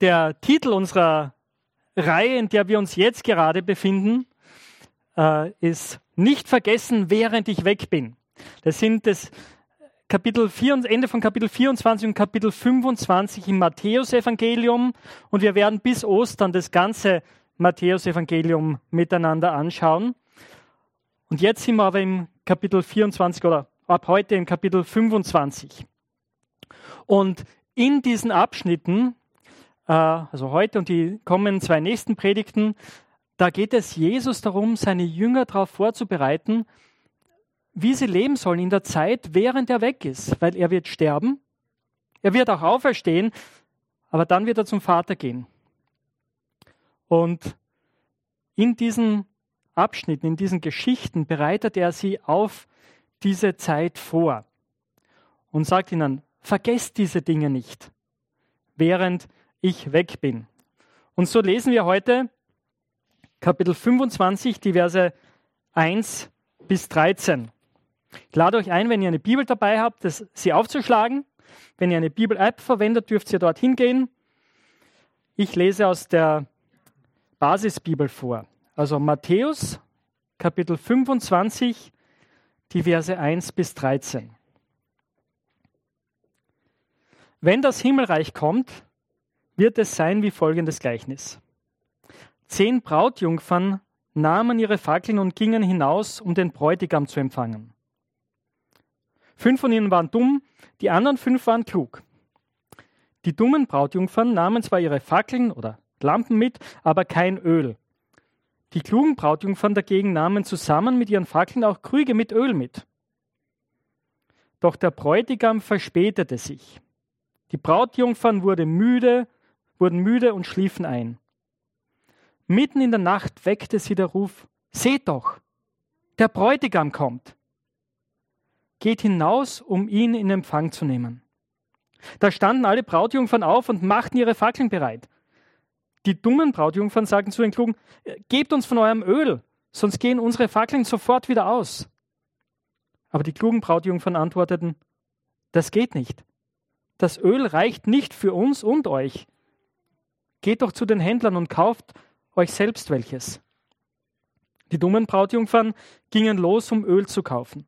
der Titel unserer Reihe, in der wir uns jetzt gerade befinden, äh, ist Nicht vergessen, während ich weg bin. Das sind das Kapitel 4, Ende von Kapitel 24 und Kapitel 25 im Matthäusevangelium und wir werden bis Ostern das ganze Matthäusevangelium miteinander anschauen. Und jetzt sind wir aber im Kapitel 24 oder ab heute im Kapitel 25. Und in diesen Abschnitten, also heute und die kommenden zwei nächsten Predigten, da geht es Jesus darum, seine Jünger darauf vorzubereiten, wie sie leben sollen in der Zeit, während er weg ist, weil er wird sterben, er wird auch auferstehen, aber dann wird er zum Vater gehen. Und in diesen Abschnitten, in diesen Geschichten bereitet er sie auf diese Zeit vor und sagt ihnen, vergesst diese Dinge nicht, während ich weg bin. Und so lesen wir heute Kapitel 25, die Verse 1 bis 13. Ich lade euch ein, wenn ihr eine Bibel dabei habt, das, sie aufzuschlagen. Wenn ihr eine Bibel-App verwendet, dürft ihr dorthin gehen. Ich lese aus der Basisbibel vor. Also Matthäus, Kapitel 25, die Verse 1 bis 13. Wenn das Himmelreich kommt, wird es sein wie folgendes Gleichnis. Zehn Brautjungfern nahmen ihre Fackeln und gingen hinaus, um den Bräutigam zu empfangen. Fünf von ihnen waren dumm, die anderen fünf waren klug. Die dummen Brautjungfern nahmen zwar ihre Fackeln oder Lampen mit, aber kein Öl. Die klugen Brautjungfern dagegen nahmen zusammen mit ihren Fackeln auch Krüge mit Öl mit. Doch der Bräutigam verspätete sich. Die Brautjungfern wurde müde, wurden müde und schliefen ein. Mitten in der Nacht weckte sie der Ruf, Seht doch, der Bräutigam kommt geht hinaus, um ihn in Empfang zu nehmen. Da standen alle Brautjungfern auf und machten ihre Fackeln bereit. Die dummen Brautjungfern sagten zu den Klugen, gebt uns von eurem Öl, sonst gehen unsere Fackeln sofort wieder aus. Aber die klugen Brautjungfern antworteten, das geht nicht. Das Öl reicht nicht für uns und euch. Geht doch zu den Händlern und kauft euch selbst welches. Die dummen Brautjungfern gingen los, um Öl zu kaufen.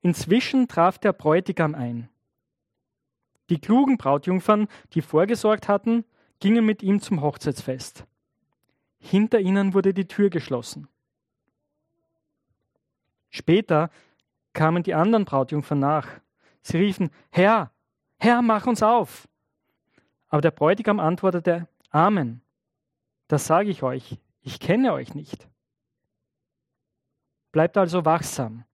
Inzwischen traf der Bräutigam ein. Die klugen Brautjungfern, die vorgesorgt hatten, gingen mit ihm zum Hochzeitsfest. Hinter ihnen wurde die Tür geschlossen. Später kamen die anderen Brautjungfern nach. Sie riefen, Herr, Herr, mach uns auf. Aber der Bräutigam antwortete, Amen. Das sage ich euch, ich kenne euch nicht. Bleibt also wachsam,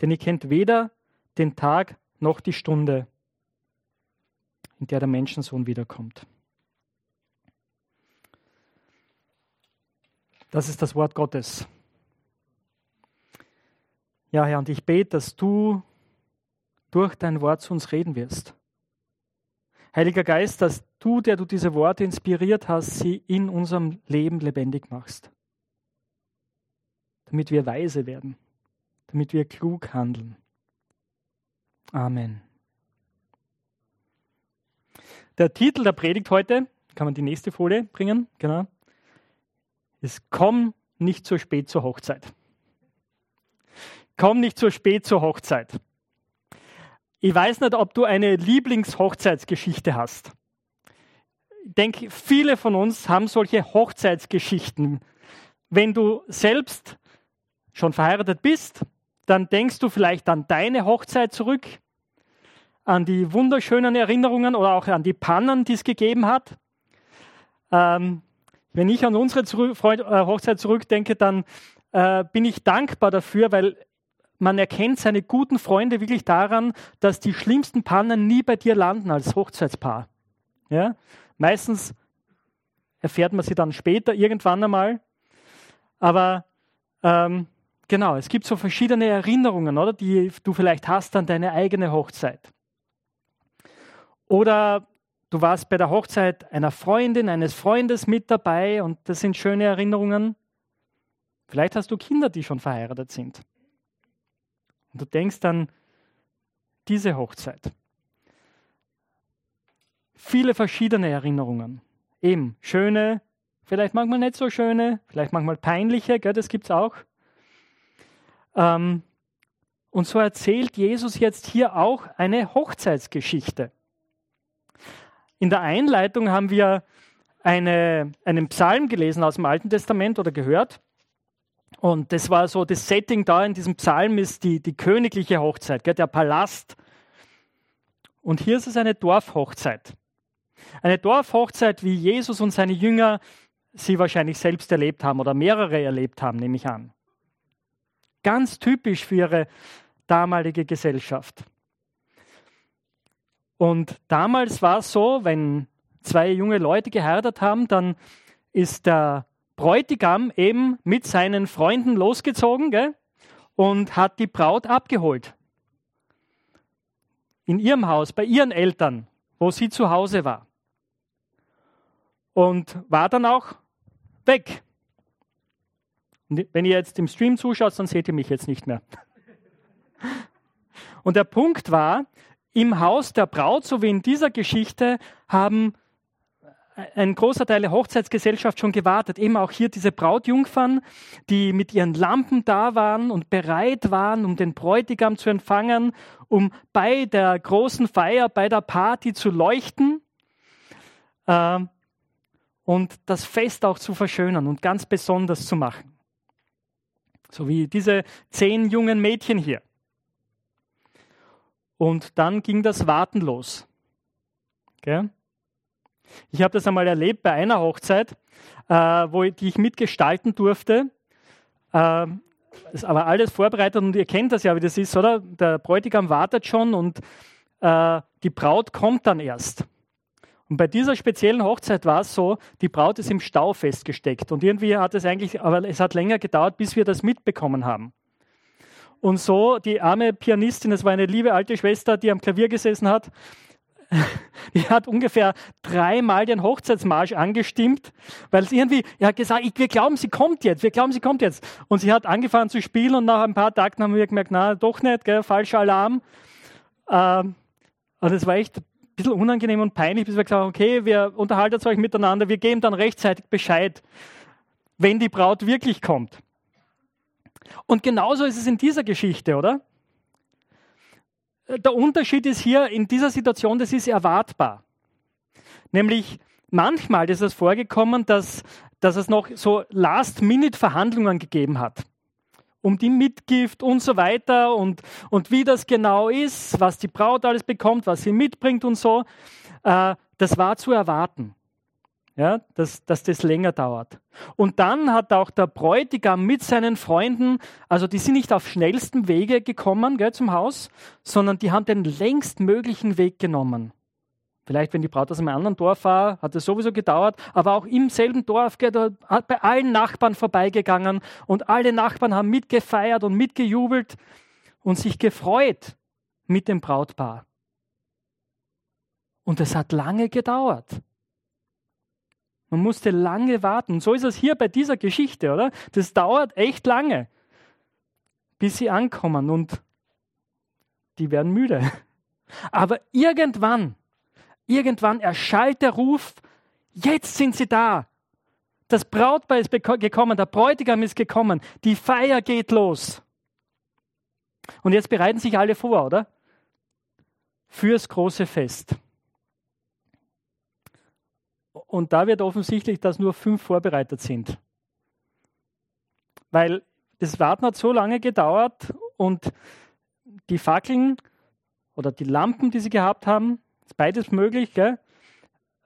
denn ihr kennt weder den Tag noch die Stunde, in der der Menschensohn wiederkommt. Das ist das Wort Gottes. Ja, Herr, und ich bete, dass du durch dein Wort zu uns reden wirst. Heiliger Geist, dass du, der du diese Worte inspiriert hast, sie in unserem Leben lebendig machst, damit wir weise werden damit wir klug handeln. Amen. Der Titel der Predigt heute, kann man die nächste Folie bringen, genau, ist Komm nicht zu spät zur Hochzeit. Komm nicht zu spät zur Hochzeit. Ich weiß nicht, ob du eine Lieblingshochzeitsgeschichte hast. Ich denke, viele von uns haben solche Hochzeitsgeschichten. Wenn du selbst schon verheiratet bist dann denkst du vielleicht an deine Hochzeit zurück, an die wunderschönen Erinnerungen oder auch an die Pannen, die es gegeben hat. Ähm, wenn ich an unsere äh, Hochzeit zurückdenke, dann äh, bin ich dankbar dafür, weil man erkennt seine guten Freunde wirklich daran, dass die schlimmsten Pannen nie bei dir landen als Hochzeitspaar. Ja? Meistens erfährt man sie dann später irgendwann einmal. Aber ähm, Genau, es gibt so verschiedene Erinnerungen, oder, die du vielleicht hast an deine eigene Hochzeit. Oder du warst bei der Hochzeit einer Freundin, eines Freundes mit dabei und das sind schöne Erinnerungen. Vielleicht hast du Kinder, die schon verheiratet sind. Und du denkst an diese Hochzeit. viele verschiedene Erinnerungen. Eben schöne, vielleicht manchmal nicht so schöne, vielleicht manchmal peinliche, gell, das gibt es auch. Ähm, und so erzählt Jesus jetzt hier auch eine Hochzeitsgeschichte. In der Einleitung haben wir eine, einen Psalm gelesen aus dem Alten Testament oder gehört. Und das war so, das Setting da in diesem Psalm ist die, die königliche Hochzeit, gell, der Palast. Und hier ist es eine Dorfhochzeit. Eine Dorfhochzeit, wie Jesus und seine Jünger sie wahrscheinlich selbst erlebt haben oder mehrere erlebt haben, nehme ich an. Ganz typisch für ihre damalige Gesellschaft. Und damals war es so, wenn zwei junge Leute geheiratet haben, dann ist der Bräutigam eben mit seinen Freunden losgezogen gell, und hat die Braut abgeholt. In ihrem Haus, bei ihren Eltern, wo sie zu Hause war. Und war dann auch weg. Und wenn ihr jetzt im Stream zuschaut, dann seht ihr mich jetzt nicht mehr. Und der Punkt war, im Haus der Braut, so wie in dieser Geschichte, haben ein großer Teil der Hochzeitsgesellschaft schon gewartet. Eben auch hier diese Brautjungfern, die mit ihren Lampen da waren und bereit waren, um den Bräutigam zu empfangen, um bei der großen Feier, bei der Party zu leuchten äh, und das Fest auch zu verschönern und ganz besonders zu machen. So wie diese zehn jungen Mädchen hier. Und dann ging das Warten los. Okay? Ich habe das einmal erlebt bei einer Hochzeit, äh, wo die ich mitgestalten durfte. Äh, ist aber alles vorbereitet und ihr kennt das ja, wie das ist, oder? Der Bräutigam wartet schon und äh, die Braut kommt dann erst. Und bei dieser speziellen Hochzeit war es so, die Braut ist im Stau festgesteckt. Und irgendwie hat es eigentlich, aber es hat länger gedauert, bis wir das mitbekommen haben. Und so, die arme Pianistin, das war eine liebe alte Schwester, die am Klavier gesessen hat, die hat ungefähr dreimal den Hochzeitsmarsch angestimmt, weil es irgendwie, er hat gesagt, ich, wir glauben, sie kommt jetzt, wir glauben, sie kommt jetzt. Und sie hat angefangen zu spielen und nach ein paar Tagen haben wir gemerkt, na, doch nicht, gell, falscher Alarm. Ähm, und es war echt ein bisschen unangenehm und peinlich, bis wir gesagt haben, okay, wir unterhalten euch miteinander, wir geben dann rechtzeitig Bescheid, wenn die Braut wirklich kommt. Und genauso ist es in dieser Geschichte, oder? Der Unterschied ist hier in dieser Situation, das ist erwartbar. Nämlich manchmal ist es vorgekommen, dass, dass es noch so Last-Minute-Verhandlungen gegeben hat. Um die Mitgift und so weiter und, und wie das genau ist, was die Braut alles bekommt, was sie mitbringt und so. Äh, das war zu erwarten ja, dass, dass das länger dauert. Und dann hat auch der Bräutigam mit seinen Freunden, also die sind nicht auf schnellstem Wege gekommen gell, zum Haus, sondern die haben den längst möglichen Weg genommen. Vielleicht, wenn die Braut aus einem anderen Dorf war, hat es sowieso gedauert, aber auch im selben Dorf, gell, da hat bei allen Nachbarn vorbeigegangen und alle Nachbarn haben mitgefeiert und mitgejubelt und sich gefreut mit dem Brautpaar. Und es hat lange gedauert. Man musste lange warten. So ist es hier bei dieser Geschichte, oder? Das dauert echt lange, bis sie ankommen und die werden müde. Aber irgendwann, irgendwann erschallt der Ruf, jetzt sind sie da. Das Brautpaar ist gekommen, der Bräutigam ist gekommen, die Feier geht los. Und jetzt bereiten sich alle vor, oder? Fürs große Fest. Und da wird offensichtlich, dass nur fünf vorbereitet sind. Weil das Warten hat so lange gedauert und die Fackeln oder die Lampen, die sie gehabt haben, ist beides möglich, gell?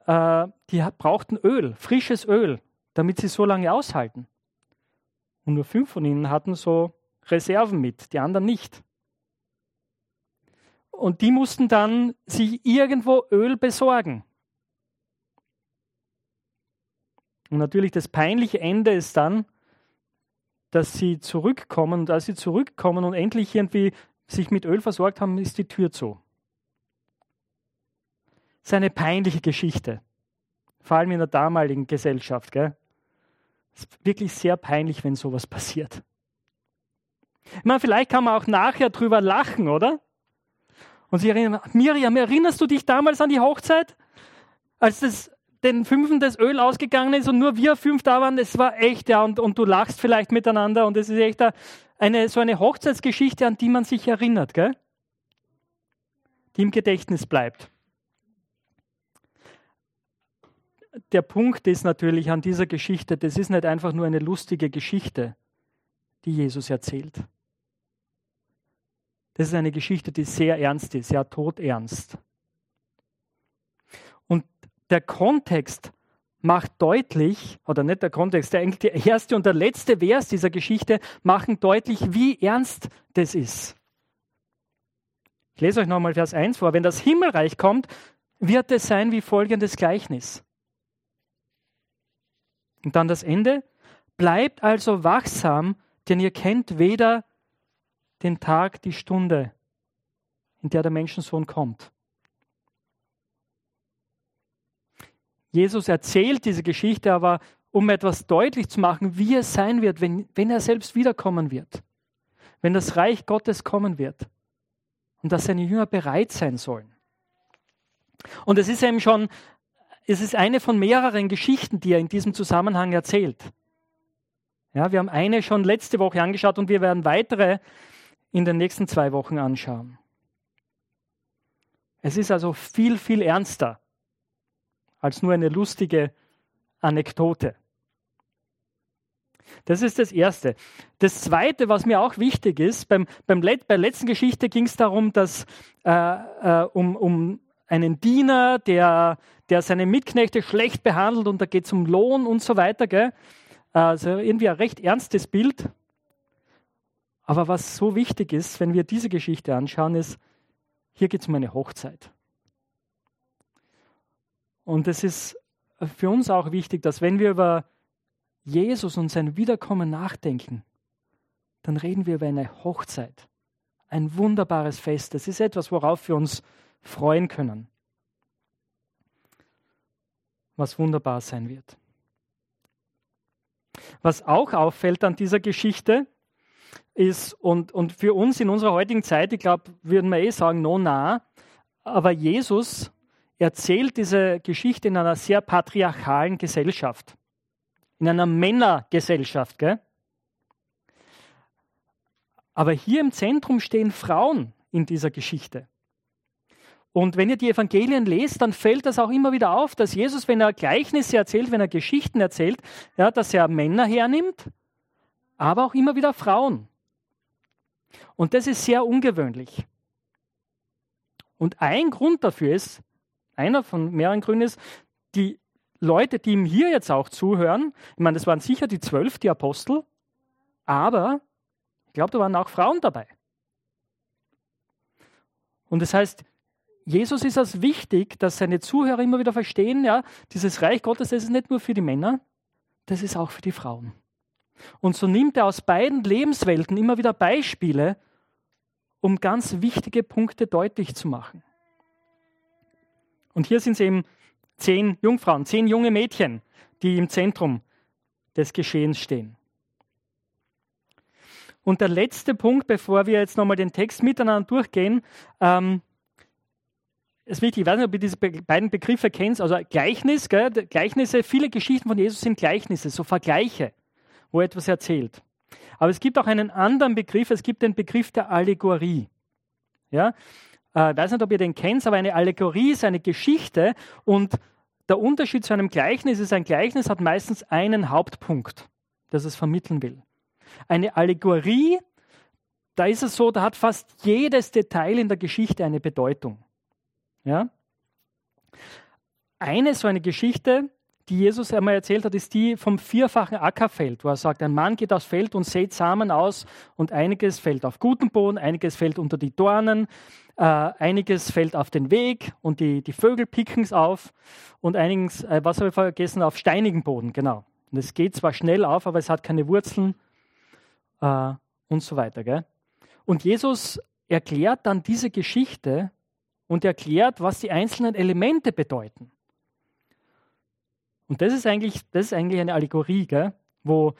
Äh, die brauchten Öl, frisches Öl, damit sie so lange aushalten. Und nur fünf von ihnen hatten so Reserven mit, die anderen nicht. Und die mussten dann sich irgendwo Öl besorgen. Und natürlich das peinliche Ende ist dann, dass sie zurückkommen und als sie zurückkommen und endlich irgendwie sich mit Öl versorgt haben, ist die Tür zu. Das ist eine peinliche Geschichte. Vor allem in der damaligen Gesellschaft. Gell? Es ist wirklich sehr peinlich, wenn sowas passiert. Ich meine, vielleicht kann man auch nachher drüber lachen, oder? Und sie erinnern, Miriam, erinnerst du dich damals an die Hochzeit? als das, den Fünfen das Öl ausgegangen ist und nur wir fünf da waren, es war echt, ja, und, und du lachst vielleicht miteinander und es ist echt eine, so eine Hochzeitsgeschichte, an die man sich erinnert, gell? die im Gedächtnis bleibt. Der Punkt ist natürlich an dieser Geschichte, das ist nicht einfach nur eine lustige Geschichte, die Jesus erzählt. Das ist eine Geschichte, die sehr ernst ist, ja todernst. Der Kontext macht deutlich, oder nicht der Kontext, der, der erste und der letzte Vers dieser Geschichte machen deutlich, wie ernst das ist. Ich lese euch nochmal Vers 1 vor. Wenn das Himmelreich kommt, wird es sein wie folgendes Gleichnis. Und dann das Ende. Bleibt also wachsam, denn ihr kennt weder den Tag, die Stunde, in der der Menschensohn kommt. Jesus erzählt diese Geschichte aber, um etwas deutlich zu machen, wie es sein wird, wenn, wenn er selbst wiederkommen wird, wenn das Reich Gottes kommen wird und dass seine Jünger bereit sein sollen. Und es ist eben schon, es ist eine von mehreren Geschichten, die er in diesem Zusammenhang erzählt. Ja, wir haben eine schon letzte Woche angeschaut und wir werden weitere in den nächsten zwei Wochen anschauen. Es ist also viel, viel ernster als nur eine lustige Anekdote. Das ist das Erste. Das Zweite, was mir auch wichtig ist, beim, beim Let bei der letzten Geschichte ging es darum, dass äh, äh, um, um einen Diener, der, der seine Mitknechte schlecht behandelt und da geht es um Lohn und so weiter. Gell? Also irgendwie ein recht ernstes Bild. Aber was so wichtig ist, wenn wir diese Geschichte anschauen, ist, hier geht es um eine Hochzeit. Und es ist für uns auch wichtig, dass wenn wir über Jesus und sein Wiederkommen nachdenken, dann reden wir über eine Hochzeit. Ein wunderbares Fest. Das ist etwas, worauf wir uns freuen können. Was wunderbar sein wird. Was auch auffällt an dieser Geschichte ist, und, und für uns in unserer heutigen Zeit, ich glaube, würden wir eh sagen, no nah, aber Jesus erzählt diese Geschichte in einer sehr patriarchalen Gesellschaft in einer Männergesellschaft. Gell? Aber hier im Zentrum stehen Frauen in dieser Geschichte. Und wenn ihr die Evangelien lest, dann fällt das auch immer wieder auf, dass Jesus, wenn er Gleichnisse erzählt, wenn er Geschichten erzählt, ja, dass er Männer hernimmt, aber auch immer wieder Frauen. Und das ist sehr ungewöhnlich. Und ein Grund dafür ist, einer von mehreren Gründen ist, die Leute, die ihm hier jetzt auch zuhören, ich meine, das waren sicher die zwölf, die Apostel, aber ich glaube, da waren auch Frauen dabei. Und das heißt, Jesus ist es wichtig, dass seine Zuhörer immer wieder verstehen, ja, dieses Reich Gottes, das ist nicht nur für die Männer, das ist auch für die Frauen. Und so nimmt er aus beiden Lebenswelten immer wieder Beispiele, um ganz wichtige Punkte deutlich zu machen. Und hier sind es eben zehn Jungfrauen, zehn junge Mädchen, die im Zentrum des Geschehens stehen. Und der letzte Punkt, bevor wir jetzt nochmal den Text miteinander durchgehen, ähm, ist wichtig, ich weiß nicht, ob ihr diese beiden Begriffe kennt, also Gleichnis, gell? Gleichnisse, viele Geschichten von Jesus sind Gleichnisse, so Vergleiche, wo etwas erzählt. Aber es gibt auch einen anderen Begriff, es gibt den Begriff der Allegorie. Ja? Äh, weiß nicht, ob ihr den kennt, aber eine Allegorie ist eine Geschichte und der Unterschied zu einem Gleichnis ist, ein Gleichnis hat meistens einen Hauptpunkt, das es vermitteln will. Eine Allegorie, da ist es so, da hat fast jedes Detail in der Geschichte eine Bedeutung. Ja? Eine so eine Geschichte, die Jesus einmal erzählt hat, ist die vom vierfachen Ackerfeld, wo er sagt, ein Mann geht aufs Feld und sät Samen aus und einiges fällt auf guten Boden, einiges fällt unter die Dornen, äh, einiges fällt auf den Weg und die, die Vögel picken es auf und einiges, äh, was habe ich vergessen, auf steinigen Boden, genau. Und es geht zwar schnell auf, aber es hat keine Wurzeln äh, und so weiter. Gell? Und Jesus erklärt dann diese Geschichte und erklärt, was die einzelnen Elemente bedeuten. Und das ist eigentlich, das ist eigentlich eine Allegorie, gell? wo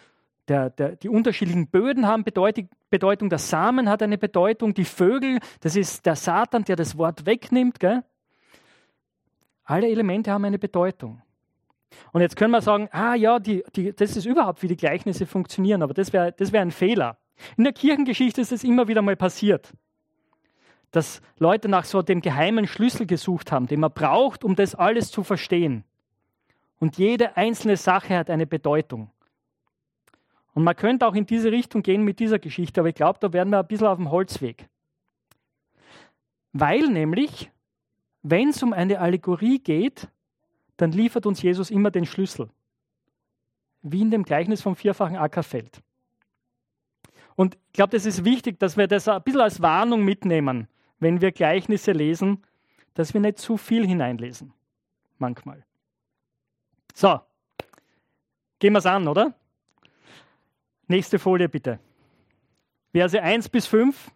der, der, die unterschiedlichen Böden haben Bedeutung, Bedeutung, der Samen hat eine Bedeutung, die Vögel, das ist der Satan, der das Wort wegnimmt. Gell? Alle Elemente haben eine Bedeutung. Und jetzt können wir sagen, ah ja, die, die, das ist überhaupt, wie die Gleichnisse funktionieren, aber das wäre das wär ein Fehler. In der Kirchengeschichte ist es immer wieder mal passiert, dass Leute nach so dem geheimen Schlüssel gesucht haben, den man braucht, um das alles zu verstehen. Und jede einzelne Sache hat eine Bedeutung. Und man könnte auch in diese Richtung gehen mit dieser Geschichte, aber ich glaube, da werden wir ein bisschen auf dem Holzweg. Weil nämlich, wenn es um eine Allegorie geht, dann liefert uns Jesus immer den Schlüssel. Wie in dem Gleichnis vom vierfachen Ackerfeld. Und ich glaube, das ist wichtig, dass wir das ein bisschen als Warnung mitnehmen, wenn wir Gleichnisse lesen, dass wir nicht zu viel hineinlesen. Manchmal. So, gehen wir es an, oder? Nächste Folie bitte. Verse 1 bis 5.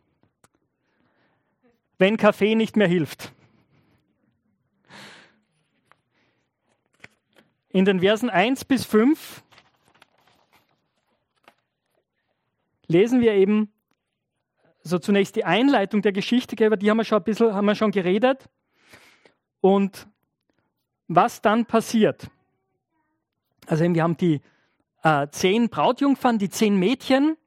Wenn Kaffee nicht mehr hilft. In den Versen 1 bis 5 lesen wir eben so zunächst die Einleitung der Geschichte, über die haben wir schon ein bisschen haben wir schon geredet. Und was dann passiert. Also wir haben die äh, zehn Brautjungfern, die zehn Mädchen,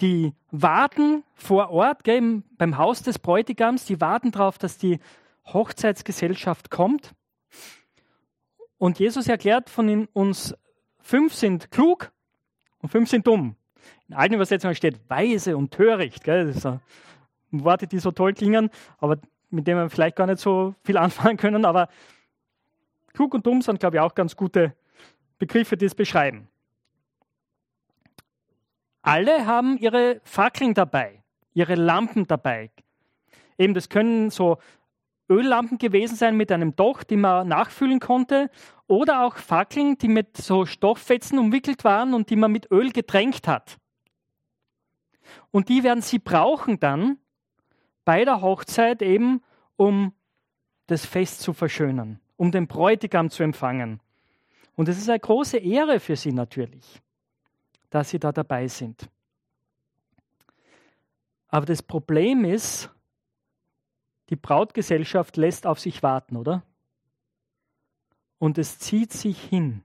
die warten vor Ort gell, beim Haus des Bräutigams, die warten darauf, dass die Hochzeitsgesellschaft kommt. Und Jesus erklärt von uns, fünf sind klug und fünf sind dumm. In allen Übersetzungen steht weise und töricht. Gell? Das sind Worte, die so toll klingen, aber mit denen wir vielleicht gar nicht so viel anfangen können. Aber klug und dumm sind, glaube ich, auch ganz gute Begriffe, die es beschreiben. Alle haben ihre Fackeln dabei, ihre Lampen dabei. Eben, das können so Öllampen gewesen sein mit einem Docht, die man nachfüllen konnte, oder auch Fackeln, die mit so Stofffetzen umwickelt waren und die man mit Öl getränkt hat. Und die werden sie brauchen dann bei der Hochzeit eben, um das Fest zu verschönern, um den Bräutigam zu empfangen. Und es ist eine große Ehre für sie natürlich, dass sie da dabei sind. Aber das Problem ist, die Brautgesellschaft lässt auf sich warten, oder? Und es zieht sich hin.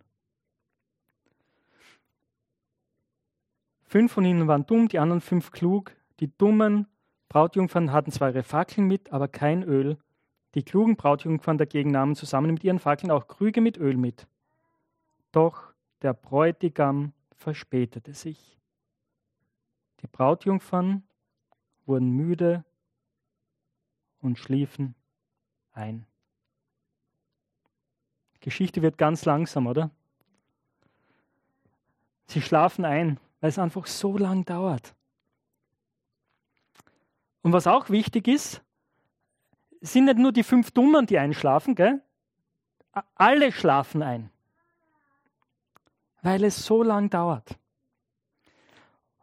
Fünf von ihnen waren dumm, die anderen fünf klug. Die dummen Brautjungfern hatten zwar ihre Fackeln mit, aber kein Öl. Die klugen Brautjungfern dagegen nahmen zusammen mit ihren Fackeln auch Krüge mit Öl mit. Doch der Bräutigam verspätete sich. Die Brautjungfern wurden müde und schliefen ein. Geschichte wird ganz langsam, oder? Sie schlafen ein, weil es einfach so lang dauert. Und was auch wichtig ist, sind nicht nur die fünf Dummen, die einschlafen, gell? Alle schlafen ein, weil es so lang dauert.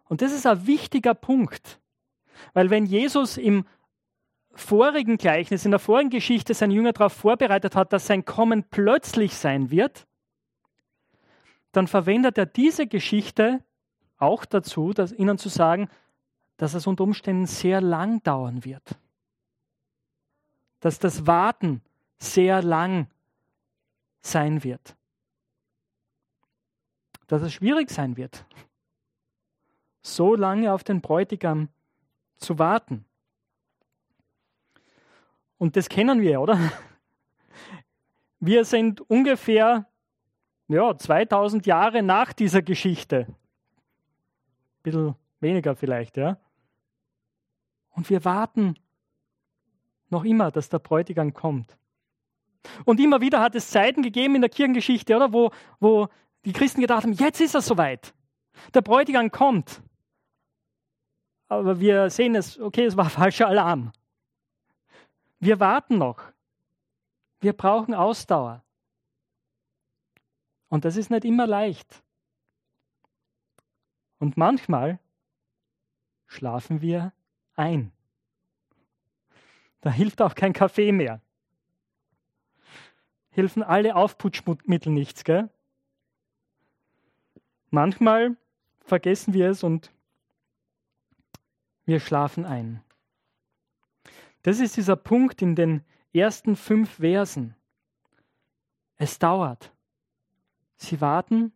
Und das ist ein wichtiger Punkt, weil wenn Jesus im vorigen Gleichnis, in der vorigen Geschichte seine Jünger darauf vorbereitet hat, dass sein Kommen plötzlich sein wird, dann verwendet er diese Geschichte auch dazu, dass ihnen zu sagen, dass es unter Umständen sehr lang dauern wird. Dass das Warten sehr lang sein wird. Dass es schwierig sein wird, so lange auf den Bräutigam zu warten. Und das kennen wir, oder? Wir sind ungefähr ja, 2000 Jahre nach dieser Geschichte. Ein bisschen weniger vielleicht, ja. Und wir warten noch immer, dass der Bräutigam kommt. Und immer wieder hat es Zeiten gegeben in der Kirchengeschichte, oder, wo, wo die Christen gedacht haben, jetzt ist es soweit. Der Bräutigam kommt. Aber wir sehen es, okay, es war falscher Alarm. Wir warten noch. Wir brauchen Ausdauer. Und das ist nicht immer leicht. Und manchmal schlafen wir ein. Da hilft auch kein Kaffee mehr. Hilfen alle Aufputschmittel nichts, gell? Manchmal vergessen wir es und wir schlafen ein. Das ist dieser Punkt in den ersten fünf Versen. Es dauert. Sie warten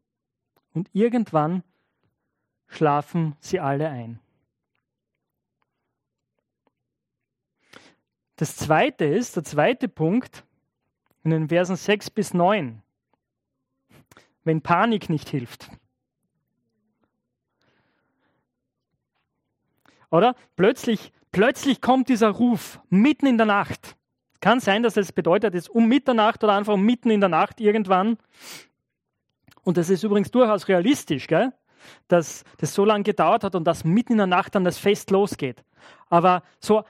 und irgendwann schlafen sie alle ein. Das zweite ist, der zweite Punkt, in den Versen 6 bis 9, wenn Panik nicht hilft. Oder? Plötzlich, plötzlich kommt dieser Ruf mitten in der Nacht. Es kann sein, dass es bedeutet, es um Mitternacht oder einfach mitten in der Nacht irgendwann. Und das ist übrigens durchaus realistisch, gell? dass das so lange gedauert hat und dass mitten in der Nacht dann das Fest losgeht. Aber so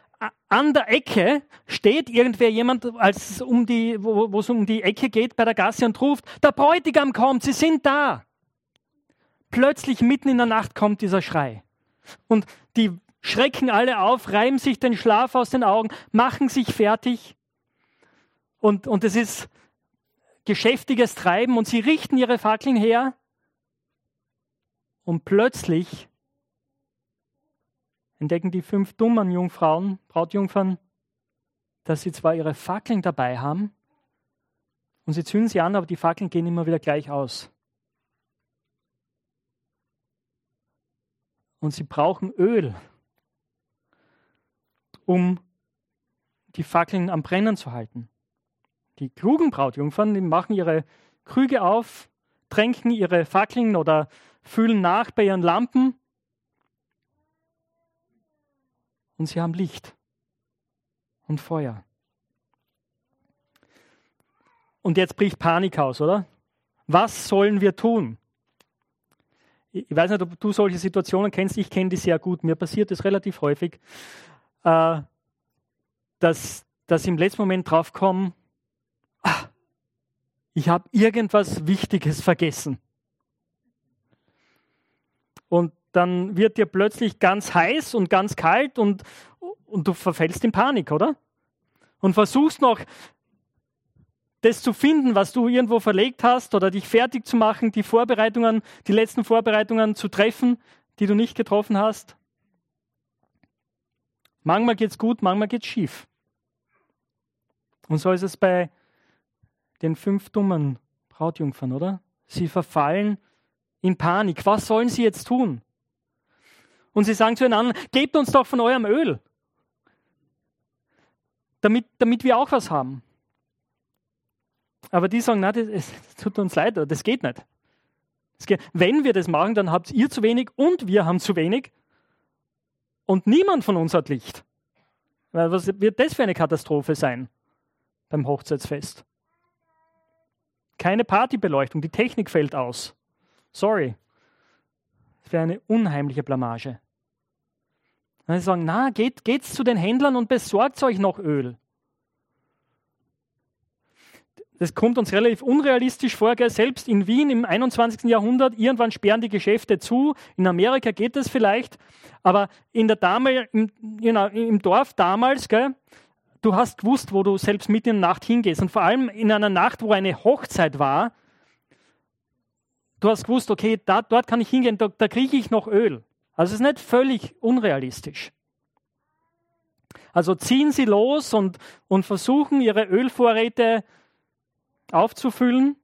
an der Ecke steht irgendwer jemand, als um die, wo es um die Ecke geht bei der Gasse und ruft, der Bräutigam kommt, sie sind da. Plötzlich mitten in der Nacht kommt dieser Schrei. Und die schrecken alle auf, reiben sich den Schlaf aus den Augen, machen sich fertig. Und, und es ist geschäftiges Treiben und sie richten ihre Fackeln her. Und plötzlich entdecken die fünf dummen Jungfrauen, Brautjungfern, dass sie zwar ihre Fackeln dabei haben und sie zünden sie an, aber die Fackeln gehen immer wieder gleich aus. Und sie brauchen Öl, um die Fackeln am Brennen zu halten. Die klugen Brautjungfern, die machen ihre Krüge auf, tränken ihre Fackeln oder fühlen nach bei ihren Lampen und sie haben Licht und Feuer. Und jetzt bricht Panik aus, oder? Was sollen wir tun? Ich weiß nicht, ob du solche Situationen kennst. Ich kenne die sehr gut. Mir passiert es relativ häufig, äh, dass, dass ich im letzten Moment draufkomme, ah, ich habe irgendwas Wichtiges vergessen. Und dann wird dir plötzlich ganz heiß und ganz kalt und, und du verfällst in Panik, oder? Und versuchst noch das zu finden, was du irgendwo verlegt hast oder dich fertig zu machen, die Vorbereitungen, die letzten Vorbereitungen zu treffen, die du nicht getroffen hast. Manchmal geht es gut, manchmal geht es schief. Und so ist es bei den fünf dummen Brautjungfern, oder? Sie verfallen in Panik. Was sollen sie jetzt tun? Und sie sagen zueinander, gebt uns doch von eurem Öl, damit, damit wir auch was haben. Aber die sagen, das, das tut uns leid, das geht nicht. Wenn wir das machen, dann habt ihr zu wenig und wir haben zu wenig und niemand von uns hat Licht. Was wird das für eine Katastrophe sein beim Hochzeitsfest? Keine Partybeleuchtung, die Technik fällt aus. Sorry. Das wäre eine unheimliche Blamage. Und sie sagen, na, geht, geht's zu den Händlern und besorgt euch noch Öl. Das kommt uns relativ unrealistisch vor. Gell? Selbst in Wien im 21. Jahrhundert, irgendwann sperren die Geschäfte zu. In Amerika geht das vielleicht. Aber in der Dame, im, genau, im Dorf damals, gell, du hast gewusst, wo du selbst mitten in der Nacht hingehst. Und vor allem in einer Nacht, wo eine Hochzeit war, du hast gewusst, okay, da, dort kann ich hingehen, da, da kriege ich noch Öl. Also es ist nicht völlig unrealistisch. Also ziehen sie los und, und versuchen, ihre Ölvorräte aufzufüllen.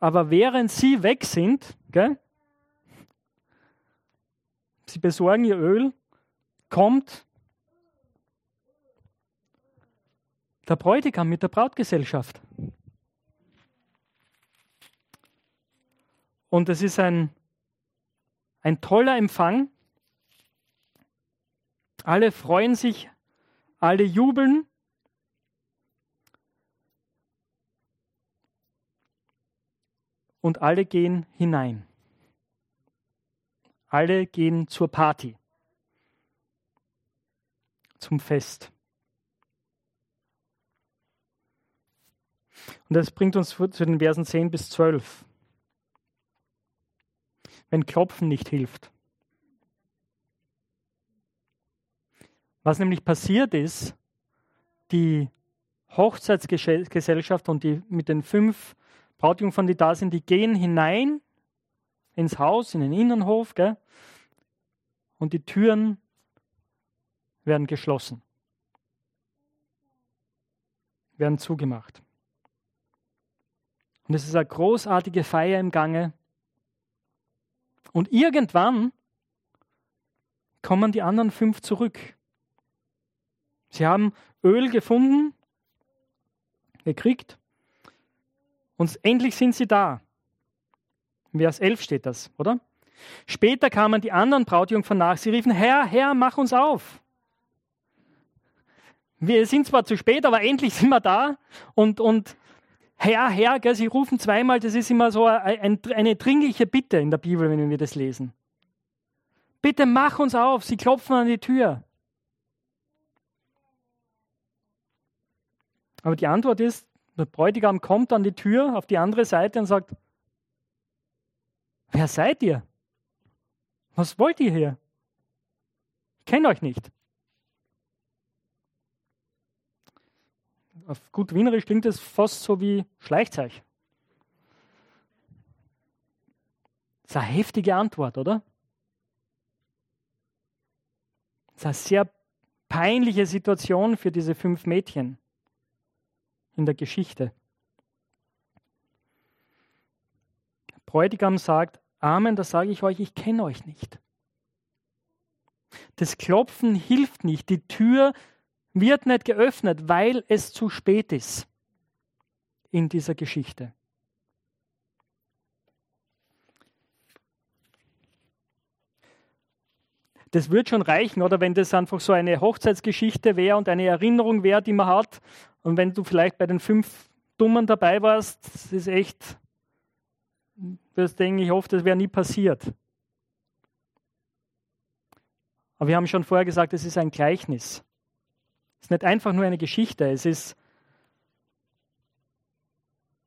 Aber während sie weg sind, gell, sie besorgen ihr Öl, kommt der Bräutigam mit der Brautgesellschaft. Und es ist ein, ein toller Empfang. Alle freuen sich, alle jubeln. Und alle gehen hinein. Alle gehen zur Party, zum Fest. Und das bringt uns zu den Versen 10 bis 12 wenn Klopfen nicht hilft. Was nämlich passiert ist, die Hochzeitsgesellschaft und die mit den fünf Brautjungfern, die da sind, die gehen hinein ins Haus, in den Innenhof, gell? und die Türen werden geschlossen, werden zugemacht. Und es ist eine großartige Feier im Gange. Und irgendwann kommen die anderen fünf zurück. Sie haben Öl gefunden, gekriegt und endlich sind sie da. In Vers 11 steht das, oder? Später kamen die anderen Brautjungfern nach. Sie riefen, Herr, Herr, mach uns auf. Wir sind zwar zu spät, aber endlich sind wir da. Und, und Herr, Herr, gell, sie rufen zweimal, das ist immer so eine, eine dringliche Bitte in der Bibel, wenn wir das lesen. Bitte mach uns auf, sie klopfen an die Tür. Aber die Antwort ist, der Bräutigam kommt an die Tür auf die andere Seite und sagt, wer seid ihr? Was wollt ihr hier? Ich kenne euch nicht. Auf gut Wienerisch klingt es fast so wie Schleichzeug. Das ist eine heftige Antwort, oder? Das ist eine sehr peinliche Situation für diese fünf Mädchen in der Geschichte. Bräutigam sagt, Amen, da sage ich euch, ich kenne euch nicht. Das Klopfen hilft nicht. Die Tür wird nicht geöffnet, weil es zu spät ist in dieser Geschichte. Das wird schon reichen, oder wenn das einfach so eine Hochzeitsgeschichte wäre und eine Erinnerung wäre, die man hat. Und wenn du vielleicht bei den fünf Dummen dabei warst, das ist echt das denke ich oft, das wäre nie passiert. Aber wir haben schon vorher gesagt, es ist ein Gleichnis. Es ist nicht einfach nur eine Geschichte, es ist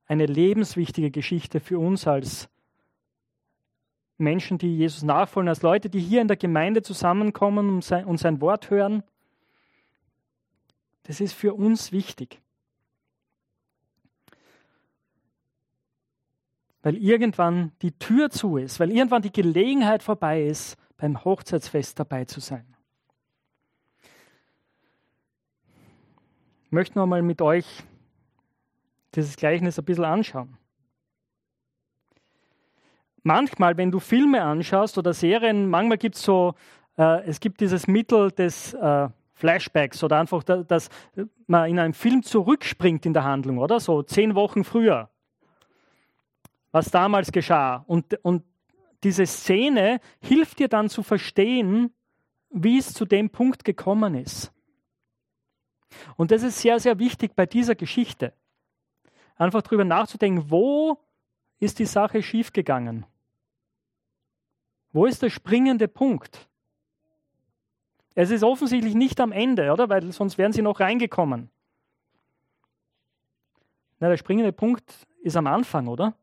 eine lebenswichtige Geschichte für uns als Menschen, die Jesus nachfolgen, als Leute, die hier in der Gemeinde zusammenkommen und sein, Wort hören. Das ist für uns wichtig. weil irgendwann die Tür zu ist, weil irgendwann die Gelegenheit vorbei ist, beim Hochzeitsfest dabei zu sein. Ich möchte noch mal mit euch dieses Gleichnis ein bisschen anschauen. Manchmal, wenn du Filme anschaust oder Serien, manchmal gibt es so, äh, es gibt dieses Mittel des äh, Flashbacks oder einfach, dass man in einem Film zurückspringt in der Handlung, oder? So zehn Wochen früher was damals geschah. Und, und diese Szene hilft dir dann zu verstehen, wie es zu dem Punkt gekommen ist. Und das ist sehr, sehr wichtig bei dieser Geschichte. Einfach darüber nachzudenken, wo ist die Sache schiefgegangen? Wo ist der springende Punkt? Es ist offensichtlich nicht am Ende, oder? Weil sonst wären sie noch reingekommen. Na, der springende Punkt ist am Anfang, oder?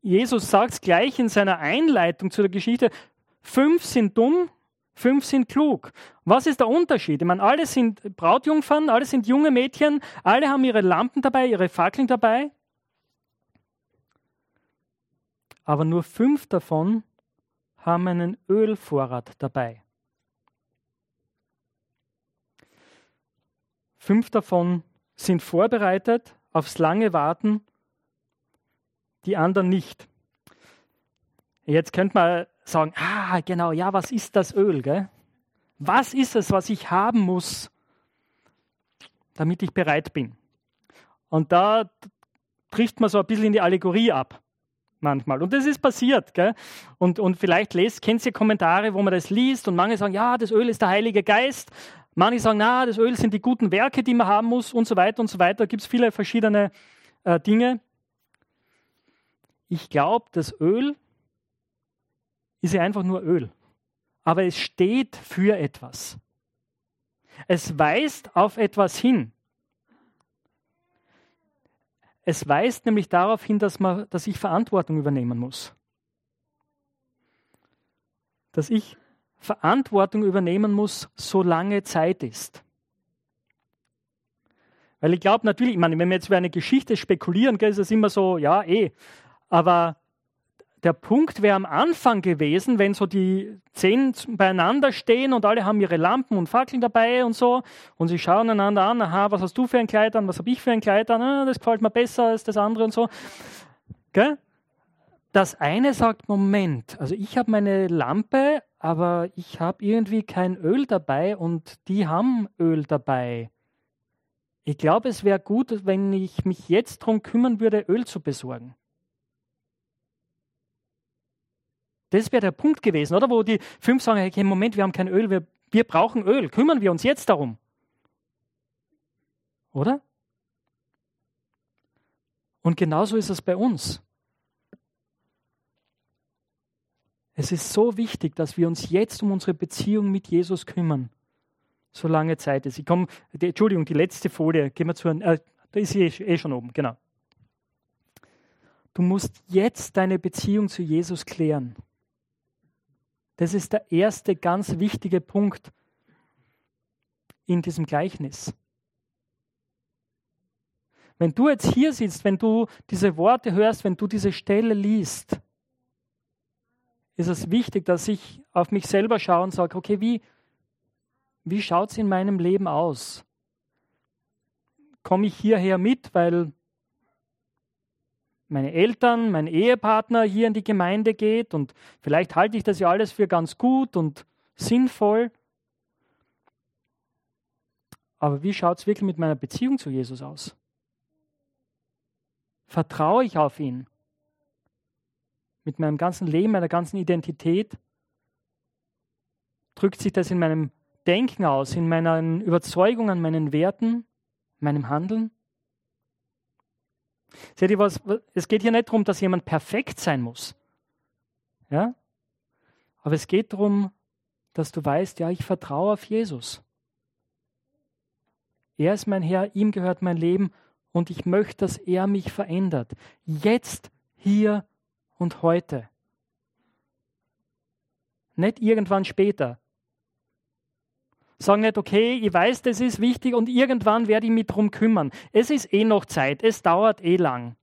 Jesus sagt es gleich in seiner Einleitung zu der Geschichte, fünf sind dumm, fünf sind klug. Was ist der Unterschied? Ich meine, alle sind Brautjungfern, alle sind junge Mädchen, alle haben ihre Lampen dabei, ihre Fackeln dabei. Aber nur fünf davon haben einen Ölvorrat dabei. Fünf davon sind vorbereitet aufs lange Warten die anderen nicht. Jetzt könnte man sagen, ah, genau, ja, was ist das Öl? Gell? Was ist es, was ich haben muss, damit ich bereit bin? Und da trifft man so ein bisschen in die Allegorie ab, manchmal. Und das ist passiert. Gell? Und, und vielleicht lest, kennt ihr Kommentare, wo man das liest und manche sagen, ja, das Öl ist der Heilige Geist. Manche sagen, na, das Öl sind die guten Werke, die man haben muss und so weiter und so weiter. Da gibt es viele verschiedene äh, Dinge. Ich glaube, das Öl ist ja einfach nur Öl. Aber es steht für etwas. Es weist auf etwas hin. Es weist nämlich darauf hin, dass, man, dass ich Verantwortung übernehmen muss. Dass ich Verantwortung übernehmen muss, solange Zeit ist. Weil ich glaube natürlich, ich meine, wenn wir jetzt über eine Geschichte spekulieren, ist es immer so, ja, eh, aber der Punkt wäre am Anfang gewesen, wenn so die zehn beieinander stehen und alle haben ihre Lampen und Fackeln dabei und so und sie schauen einander an, aha, was hast du für ein Kleid an, was habe ich für ein Kleid an, ah, das gefällt mir besser als das andere und so. Gell? Das eine sagt, Moment, also ich habe meine Lampe, aber ich habe irgendwie kein Öl dabei und die haben Öl dabei. Ich glaube, es wäre gut, wenn ich mich jetzt darum kümmern würde, Öl zu besorgen. Das wäre der Punkt gewesen, oder? Wo die fünf sagen, hey, Moment, wir haben kein Öl, wir, wir brauchen Öl, kümmern wir uns jetzt darum. Oder? Und genauso ist es bei uns. Es ist so wichtig, dass wir uns jetzt um unsere Beziehung mit Jesus kümmern, solange Zeit ist. Ich komme, Entschuldigung, die letzte Folie, gehen wir zu, äh, da ist sie eh, eh schon oben, genau. Du musst jetzt deine Beziehung zu Jesus klären. Das ist der erste ganz wichtige Punkt in diesem Gleichnis. Wenn du jetzt hier sitzt, wenn du diese Worte hörst, wenn du diese Stelle liest, ist es wichtig, dass ich auf mich selber schaue und sage, okay, wie, wie schaut es in meinem Leben aus? Komme ich hierher mit, weil meine Eltern, mein Ehepartner hier in die Gemeinde geht und vielleicht halte ich das ja alles für ganz gut und sinnvoll. Aber wie schaut es wirklich mit meiner Beziehung zu Jesus aus? Vertraue ich auf ihn? Mit meinem ganzen Leben, meiner ganzen Identität? Drückt sich das in meinem Denken aus, in meinen Überzeugungen, meinen Werten, meinem Handeln? Seht ihr was? Es geht hier nicht darum, dass jemand perfekt sein muss. Ja? Aber es geht darum, dass du weißt, ja, ich vertraue auf Jesus. Er ist mein Herr, ihm gehört mein Leben und ich möchte, dass er mich verändert. Jetzt, hier und heute. Nicht irgendwann später. Sag nicht, okay, ich weiß, das ist wichtig und irgendwann werde ich mich drum kümmern. Es ist eh noch Zeit, es dauert eh lang.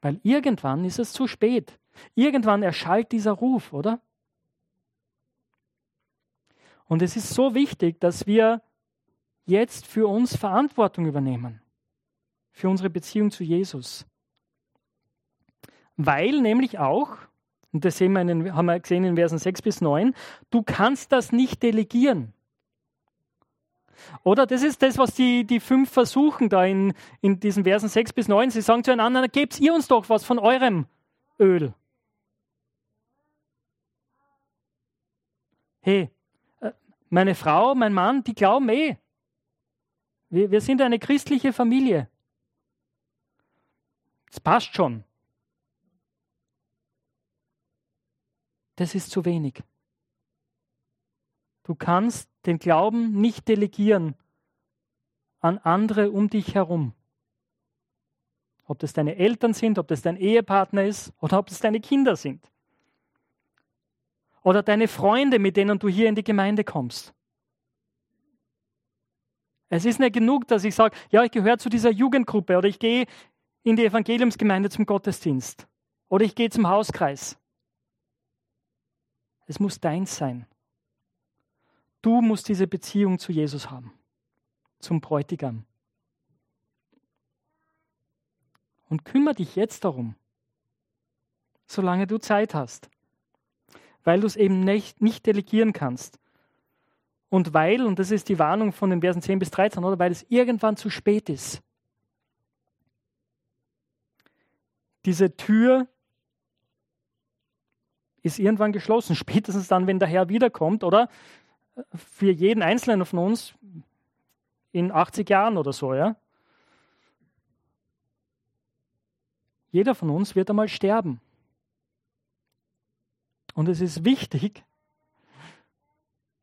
Weil irgendwann ist es zu spät. Irgendwann erschallt dieser Ruf, oder? Und es ist so wichtig, dass wir jetzt für uns Verantwortung übernehmen. Für unsere Beziehung zu Jesus. Weil nämlich auch, und das sehen wir in, haben wir gesehen in Versen 6 bis 9. Du kannst das nicht delegieren. Oder das ist das, was die, die fünf versuchen da in, in diesen Versen 6 bis 9. Sie sagen zueinander, gebt ihr uns doch was von eurem Öl. Hey, äh, meine Frau, mein Mann, die glauben eh. Wir, wir sind eine christliche Familie. Es passt schon. Das ist zu wenig. Du kannst den Glauben nicht delegieren an andere um dich herum. Ob das deine Eltern sind, ob das dein Ehepartner ist oder ob das deine Kinder sind. Oder deine Freunde, mit denen du hier in die Gemeinde kommst. Es ist nicht genug, dass ich sage, ja, ich gehöre zu dieser Jugendgruppe oder ich gehe in die Evangeliumsgemeinde zum Gottesdienst oder ich gehe zum Hauskreis. Es muss deins sein. Du musst diese Beziehung zu Jesus haben, zum Bräutigam. Und kümmere dich jetzt darum, solange du Zeit hast, weil du es eben nicht, nicht delegieren kannst. Und weil, und das ist die Warnung von den Versen 10 bis 13, oder weil es irgendwann zu spät ist. Diese Tür ist irgendwann geschlossen, spätestens dann, wenn der Herr wiederkommt, oder? Für jeden Einzelnen von uns in 80 Jahren oder so, ja? Jeder von uns wird einmal sterben. Und es ist wichtig,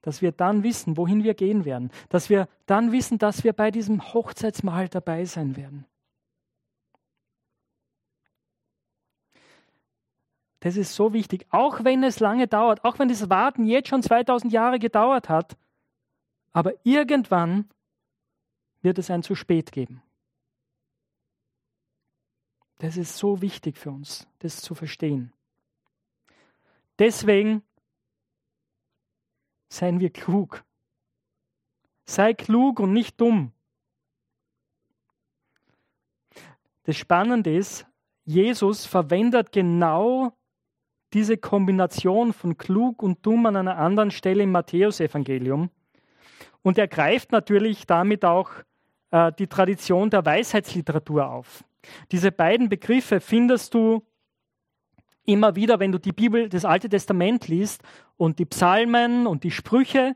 dass wir dann wissen, wohin wir gehen werden. Dass wir dann wissen, dass wir bei diesem Hochzeitsmahl dabei sein werden. Das ist so wichtig, auch wenn es lange dauert, auch wenn das Warten jetzt schon 2000 Jahre gedauert hat. Aber irgendwann wird es ein zu spät geben. Das ist so wichtig für uns, das zu verstehen. Deswegen seien wir klug. Sei klug und nicht dumm. Das Spannende ist, Jesus verwendet genau diese Kombination von klug und dumm an einer anderen Stelle im Matthäusevangelium. Und er greift natürlich damit auch äh, die Tradition der Weisheitsliteratur auf. Diese beiden Begriffe findest du immer wieder, wenn du die Bibel, das Alte Testament liest und die Psalmen und die Sprüche,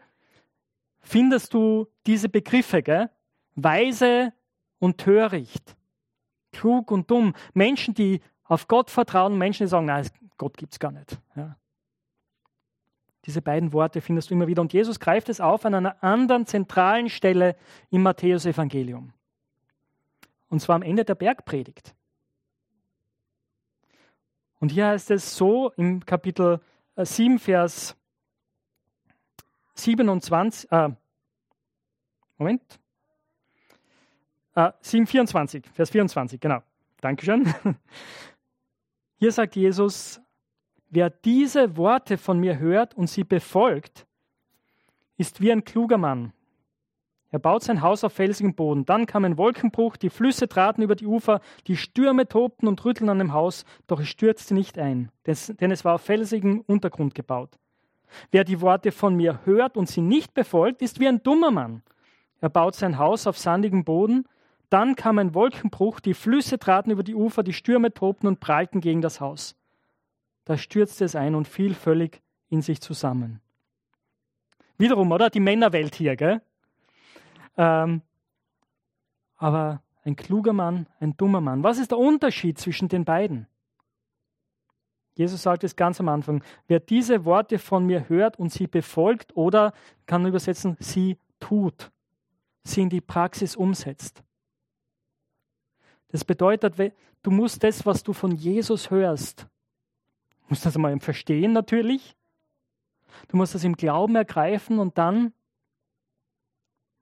findest du diese Begriffe, gell? weise und töricht, klug und dumm. Menschen, die auf Gott vertrauen, Menschen, die sagen, nein, Gott gibt es gar nicht. Ja. Diese beiden Worte findest du immer wieder. Und Jesus greift es auf an einer anderen zentralen Stelle im Matthäusevangelium. Und zwar am Ende der Bergpredigt. Und hier heißt es so im Kapitel 7, äh, Vers 27, äh, Moment, äh, 7, 24, Vers 24, genau. Dankeschön. Hier sagt Jesus, wer diese Worte von mir hört und sie befolgt, ist wie ein kluger Mann. Er baut sein Haus auf felsigem Boden. Dann kam ein Wolkenbruch, die Flüsse traten über die Ufer, die Stürme tobten und rütteln an dem Haus, doch es stürzte nicht ein, denn es war auf felsigem Untergrund gebaut. Wer die Worte von mir hört und sie nicht befolgt, ist wie ein dummer Mann. Er baut sein Haus auf sandigem Boden, dann kam ein Wolkenbruch, die Flüsse traten über die Ufer, die Stürme tobten und prallten gegen das Haus. Da stürzte es ein und fiel völlig in sich zusammen. Wiederum, oder? Die Männerwelt hier, gell? Ähm, aber ein kluger Mann, ein dummer Mann. Was ist der Unterschied zwischen den beiden? Jesus sagt es ganz am Anfang, wer diese Worte von mir hört und sie befolgt oder kann man übersetzen, sie tut, sie in die Praxis umsetzt. Das bedeutet, du musst das, was du von Jesus hörst, musst das einmal verstehen natürlich. Du musst das im Glauben ergreifen und dann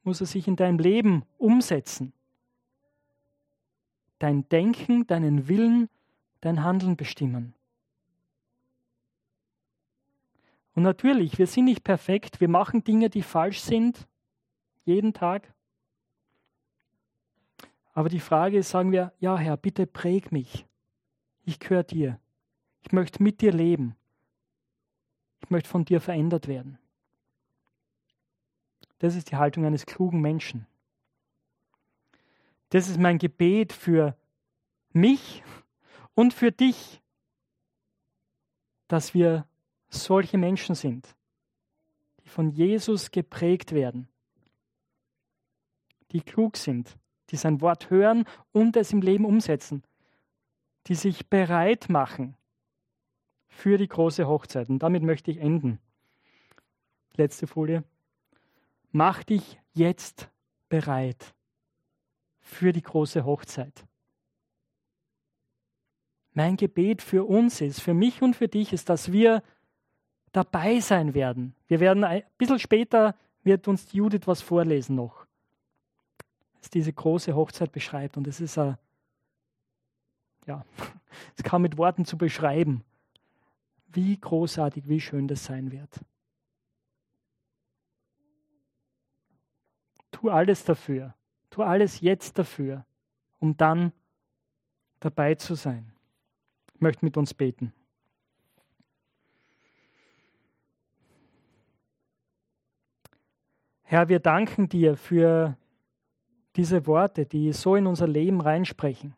muss es sich in deinem Leben umsetzen. Dein Denken, deinen Willen, dein Handeln bestimmen. Und natürlich, wir sind nicht perfekt, wir machen Dinge, die falsch sind, jeden Tag. Aber die Frage ist, sagen wir, ja Herr, bitte präg mich. Ich gehöre dir. Ich möchte mit dir leben. Ich möchte von dir verändert werden. Das ist die Haltung eines klugen Menschen. Das ist mein Gebet für mich und für dich, dass wir solche Menschen sind, die von Jesus geprägt werden, die klug sind, die sein Wort hören und es im Leben umsetzen, die sich bereit machen für die große Hochzeit. Und damit möchte ich enden. Letzte Folie. Mach dich jetzt bereit für die große Hochzeit. Mein Gebet für uns ist, für mich und für dich ist, dass wir dabei sein werden. Wir werden ein bisschen später wird uns Judith was vorlesen noch das diese große Hochzeit beschreibt. Und es ist ein, ja, es kann mit Worten zu beschreiben, wie großartig, wie schön das sein wird. Tu alles dafür. Tu alles jetzt dafür, um dann dabei zu sein. Ich möchte mit uns beten. Herr, wir danken dir für diese Worte, die so in unser Leben reinsprechen.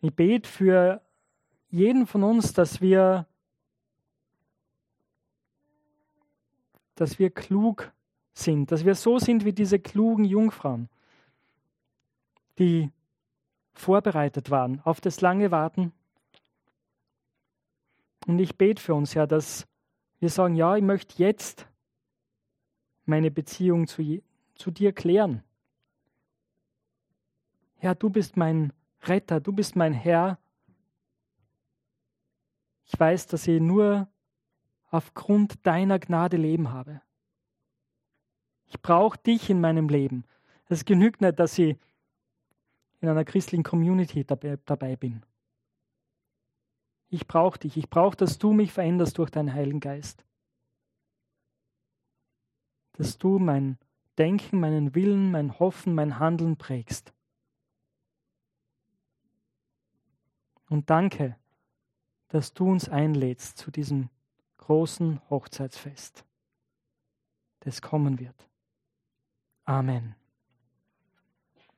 Ich bete für jeden von uns, dass wir, dass wir klug sind, dass wir so sind wie diese klugen Jungfrauen, die vorbereitet waren auf das lange Warten. Und ich bete für uns, Herr, dass wir sagen, ja, ich möchte jetzt meine Beziehung zu, zu dir klären. Herr, du bist mein Retter, du bist mein Herr. Ich weiß, dass ich nur aufgrund deiner Gnade Leben habe. Ich brauche dich in meinem Leben. Es genügt nicht, dass ich in einer christlichen Community dabei, bin. Ich brauche dich. Ich brauche, dass du mich veränderst durch deinen Heiligen Geist. Dass du mein Denken, meinen Willen, mein Hoffen, mein Handeln prägst. Und danke, dass du uns einlädst zu diesem großen Hochzeitsfest, das kommen wird. Amen.